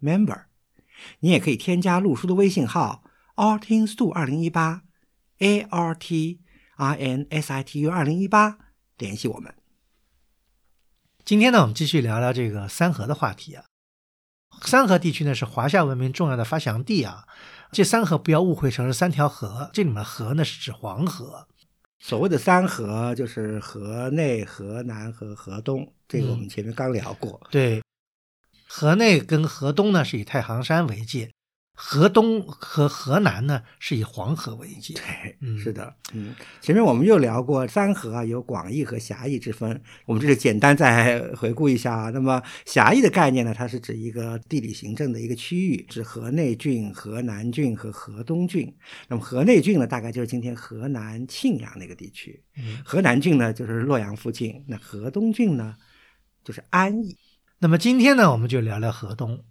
Member，你也可以添加陆叔的微信号 artinstu 二零一八 a r t i n s i t u 二零一八联系我们。今天呢，我们继续聊聊这个三河的话题啊。三河地区呢是华夏文明重要的发祥地啊。这三河不要误会成是三条河，这里面河呢是指黄河。所谓的三河就是河内、河南和河东，这个我们前面刚聊过。对。河内跟河东呢是以太行山为界，河东和河南呢是以黄河为界。对，是的，嗯，前面我们又聊过三河啊，有广义和狭义之分。我们这里简单再回顾一下啊。那么狭义的概念呢，它是指一个地理行政的一个区域，指河内郡、河南郡和河东郡。那么河内郡呢，大概就是今天河南沁阳那个地区；河南郡呢，就是洛阳附近；那河东郡呢，就是安邑。那么今天呢，我们就聊聊河东。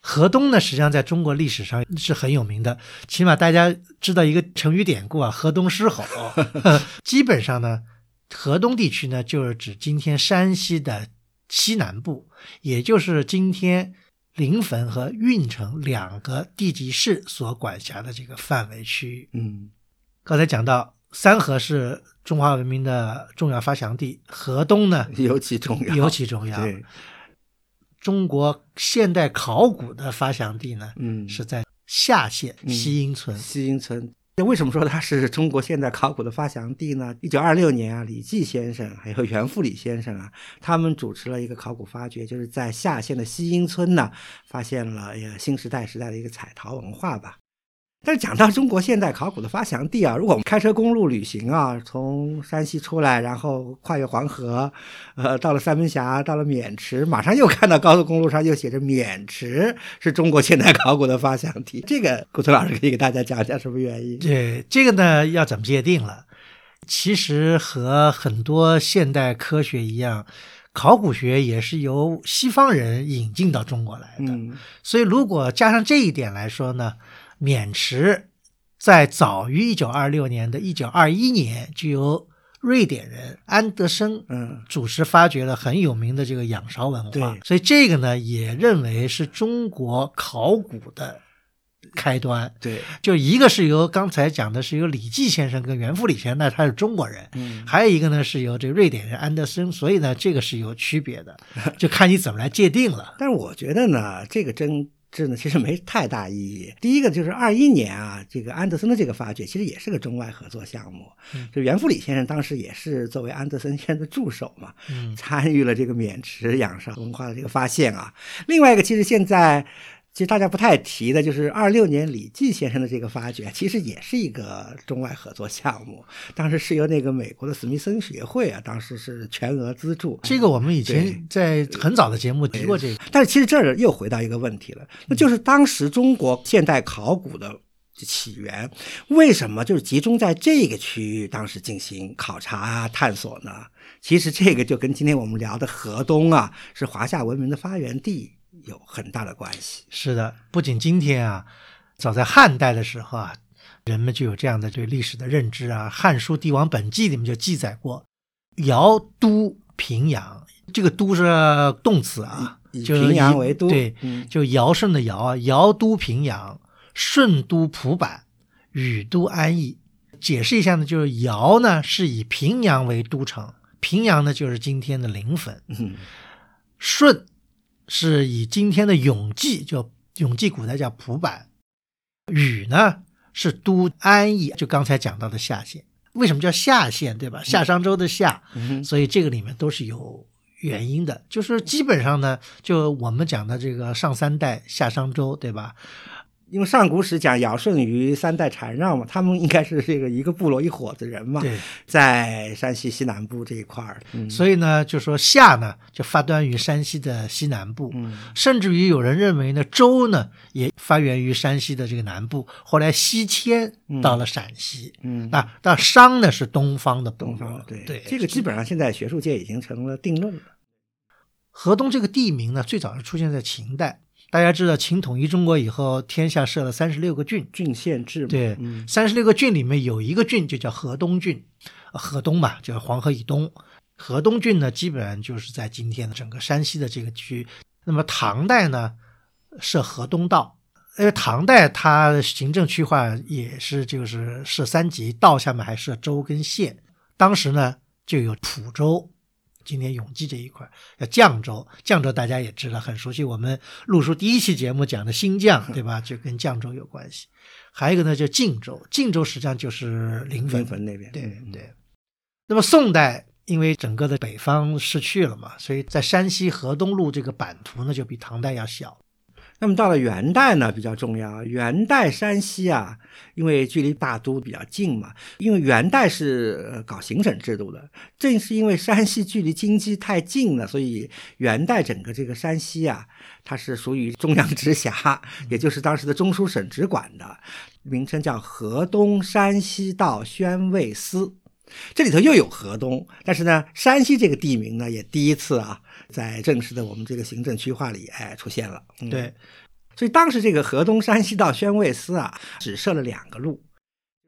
河东呢，实际上在中国历史上是很有名的，起码大家知道一个成语典故啊，“河东狮吼”。基本上呢，河东地区呢，就是指今天山西的西南部，也就是今天临汾和运城两个地级市所管辖的这个范围区域。嗯，刚才讲到三河是中华文明的重要发祥地，河东呢尤其重要，尤其重要。对。中国现代考古的发祥地呢，嗯，是在夏县西营村。西营村，那为什么说它是中国现代考古的发祥地呢？一九二六年啊，李济先生还有袁复礼先生啊，他们主持了一个考古发掘，就是在夏县的西营村呢，发现了新时代时代的一个彩陶文化吧。但是讲到中国现代考古的发祥地啊，如果我们开车公路旅行啊，从山西出来，然后跨越黄河，呃，到了三门峡，到了渑池，马上又看到高速公路上又写着渑池是中国现代考古的发祥地。这个古村老师可以给大家讲讲什么原因？对，这个呢要怎么界定了？其实和很多现代科学一样，考古学也是由西方人引进到中国来的。所以如果加上这一点来说呢？渑池在早于一九二六年的一九二一年，就由瑞典人安德森嗯主持发掘了很有名的这个仰韶文化。所以这个呢也认为是中国考古的开端。对，就一个是由刚才讲的是由李济先生跟袁复礼先生，那他是中国人。嗯，还有一个呢是由这个瑞典人安德森，所以呢这个是有区别的，就看你怎么来界定了。但是我觉得呢，这个真。这呢其实没太大意义。第一个就是二一年啊，这个安德森的这个发掘其实也是个中外合作项目。就袁复礼先生当时也是作为安德森先生的助手嘛，参与了这个渑池仰韶文化的这个发现啊。另外一个，其实现在。其实大家不太提的，就是二六年李济先生的这个发掘，其实也是一个中外合作项目。当时是由那个美国的史密森学会啊，当时是全额资助。这个我们以前在很早的节目提过这个。但是其实这儿又回到一个问题了，那就是当时中国现代考古的起源，为什么就是集中在这个区域当时进行考察啊、探索呢？其实这个就跟今天我们聊的河东啊，是华夏文明的发源地。有很大的关系。是的，不仅今天啊，早在汉代的时候啊，人们就有这样的对历史的认知啊，《汉书·帝王本纪》里面就记载过：“尧都平阳。”这个“都”是动词啊，以平阳为都。对，就尧舜的尧啊，尧都平阳，舜都蒲坂，禹都安邑。解释一下呢，就是尧呢是以平阳为都城，平阳呢就是今天的临汾。舜。是以今天的永济，就永济古代叫蒲坂，禹呢是都安邑，就刚才讲到的夏县。为什么叫夏县，对吧？夏商周的夏，所以这个里面都是有原因的。就是基本上呢，就我们讲的这个上三代夏商周，对吧？因为上古史讲尧舜禹三代禅让嘛，他们应该是这个一个部落一伙子人嘛，对，在山西西南部这一块儿，嗯。所以呢，就说夏呢就发端于山西的西南部，嗯。甚至于有人认为呢，周呢也发源于山西的这个南部，后来西迁到了陕西。嗯，那，到商呢是东方的东方，对。对，这个基本上现在学术界已经成了定论了。河东这个地名呢，最早是出现在秦代。大家知道，秦统一中国以后，天下设了三十六个郡，郡县制嘛，对嗯，三十六个郡里面有一个郡就叫河东郡，呃河东嘛，就是黄河以东。河东郡呢，基本上就是在今天的整个山西的这个区。那么唐代呢，设河东道，因为唐代它行政区划也是就是设三级，道下面还设州跟县。当时呢，就有蒲州，今天永济这一块叫绛州，绛州大家也知道很熟悉，我们录书第一期节目讲的新绛，对吧？就跟绛州有关系。还有一个呢，叫晋州，晋州实际上就是临汾临汾那边，对嗯，对。那么宋代因为整个的北方失去了嘛，所以在山西河东路这个版图呢就比唐代要小。那么到了元代呢，比较重要。元代山西啊，因为距离大都比较近嘛，因为元代是搞行省制度的，正是因为山西距离京畿太近了，所以元代整个这个山西啊，它是属于中央直辖，也就是当时的中书省直管的，名称叫河东山西道宣慰司。这里头又有河东，但是呢，山西这个地名呢，也第一次啊，在正式的我们这个行政区划里，哎，出现了。嗯对，所以当时这个河东山西到宣慰司啊，只设了两个路，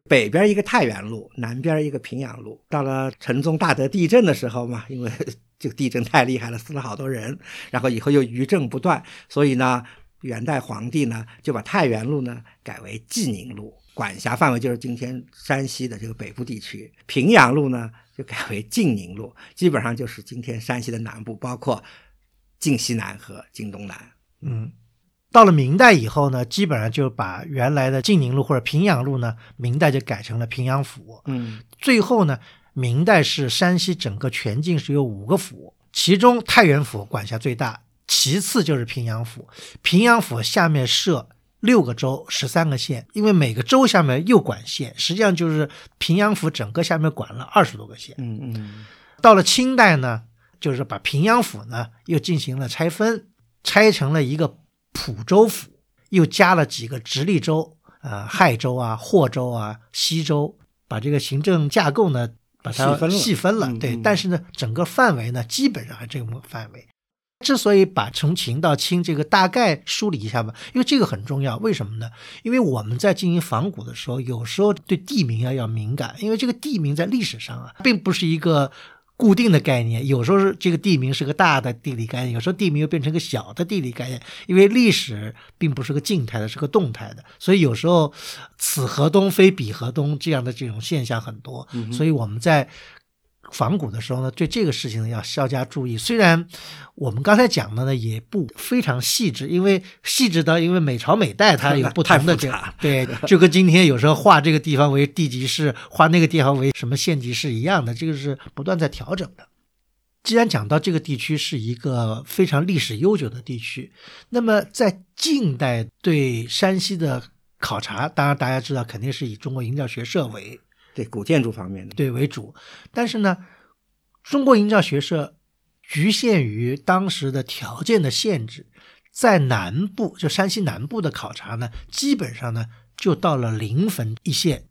北边一个太原路，南边一个平阳路。到了陈宗大德地震的时候嘛，因为这个地震太厉害了，死了好多人，然后以后又余震不断，所以呢，元代皇帝呢就把太原路呢改为济宁路，管辖范围就是今天山西的这个北部地区；平阳路呢就改为晋宁路，基本上就是今天山西的南部，包括晋西南和晋东南。嗯。到了明代以后呢，基本上就把原来的晋宁路或者平阳路呢，明代就改成了平阳府。嗯最后呢，明代是山西整个全境是有五个府，其中太原府管辖最大，其次就是平阳府。平阳府下面设六个州、十三个县，因为每个州下面又管县，实际上就是平阳府整个下面管了二十多个县。嗯嗯到了清代呢，就是把平阳府呢又进行了拆分，拆成了一个蒲州府，又加了几个直隶州，呃，亥州啊、霍州啊、西州，把这个行政架构呢把它细分了细分了。嗯对，嗯但是呢，整个范围呢基本上还这个范围。之所以把从秦到清这个大概梳理一下吧，因为这个很重要。为什么呢？因为我们在进行仿古的时候，有时候对地名啊要敏感，因为这个地名在历史上啊，并不是一个固定的概念，有时候是这个地名是个大的地理概念，有时候地名又变成个小的地理概念。因为历史并不是个静态的，是个动态的，所以有时候此河东非彼河东这样的这种现象很多。所以我们在仿古的时候呢，对这个事情呢要稍加注意。虽然我们刚才讲的呢也不非常细致，因为细致到因为每朝每代它有不同的对，就跟今天有时候划这个地方为地级市，划那个地方为什么县级市一样的，这个是不断在调整的。既然讲到这个地区是一个非常历史悠久的地区，那么在近代对山西的考察，当然大家知道肯定是以中国营造学社为对古建筑方面的，对为主，但是呢，中国营造学社局限于当时的条件的限制，在南部就山西南部的考察呢，基本上呢就到了临汾一线。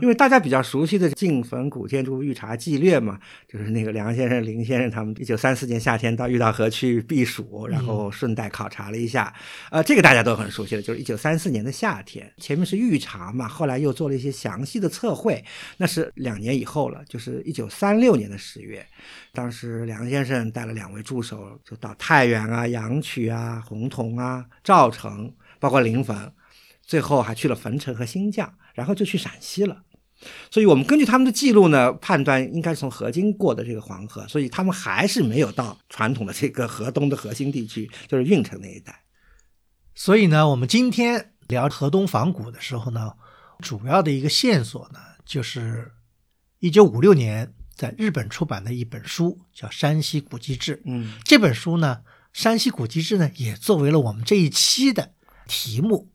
因为大家比较熟悉的晋汾古建筑御茶纪略嘛，就是那个梁先生、林先生他们一九三四年夏天到御道河去避暑，然后顺带考察了一下，呃，这个大家都很熟悉了，就是一九三四年的夏天，前面是御茶嘛，后来又做了一些详细的测绘，那是两年以后了，就是一九三六年的十月，当时梁先生带了两位助手，就到太原啊、阳曲啊、洪洞啊、赵城，包括临汾，最后还去了汾城和新绛，然后就去陕西了。所以我们根据他们的记录呢，判断应该是从河津过的这个黄河，所以他们还是没有到传统的这个河东的核心地区，就是运城那一带。所以呢，我们今天聊河东仿古的时候呢，主要的一个线索呢，就是一九五六年在日本出版的一本书，叫《山西古籍志》。嗯这本书呢，《山西古籍志》呢，也作为了我们这一期的题目。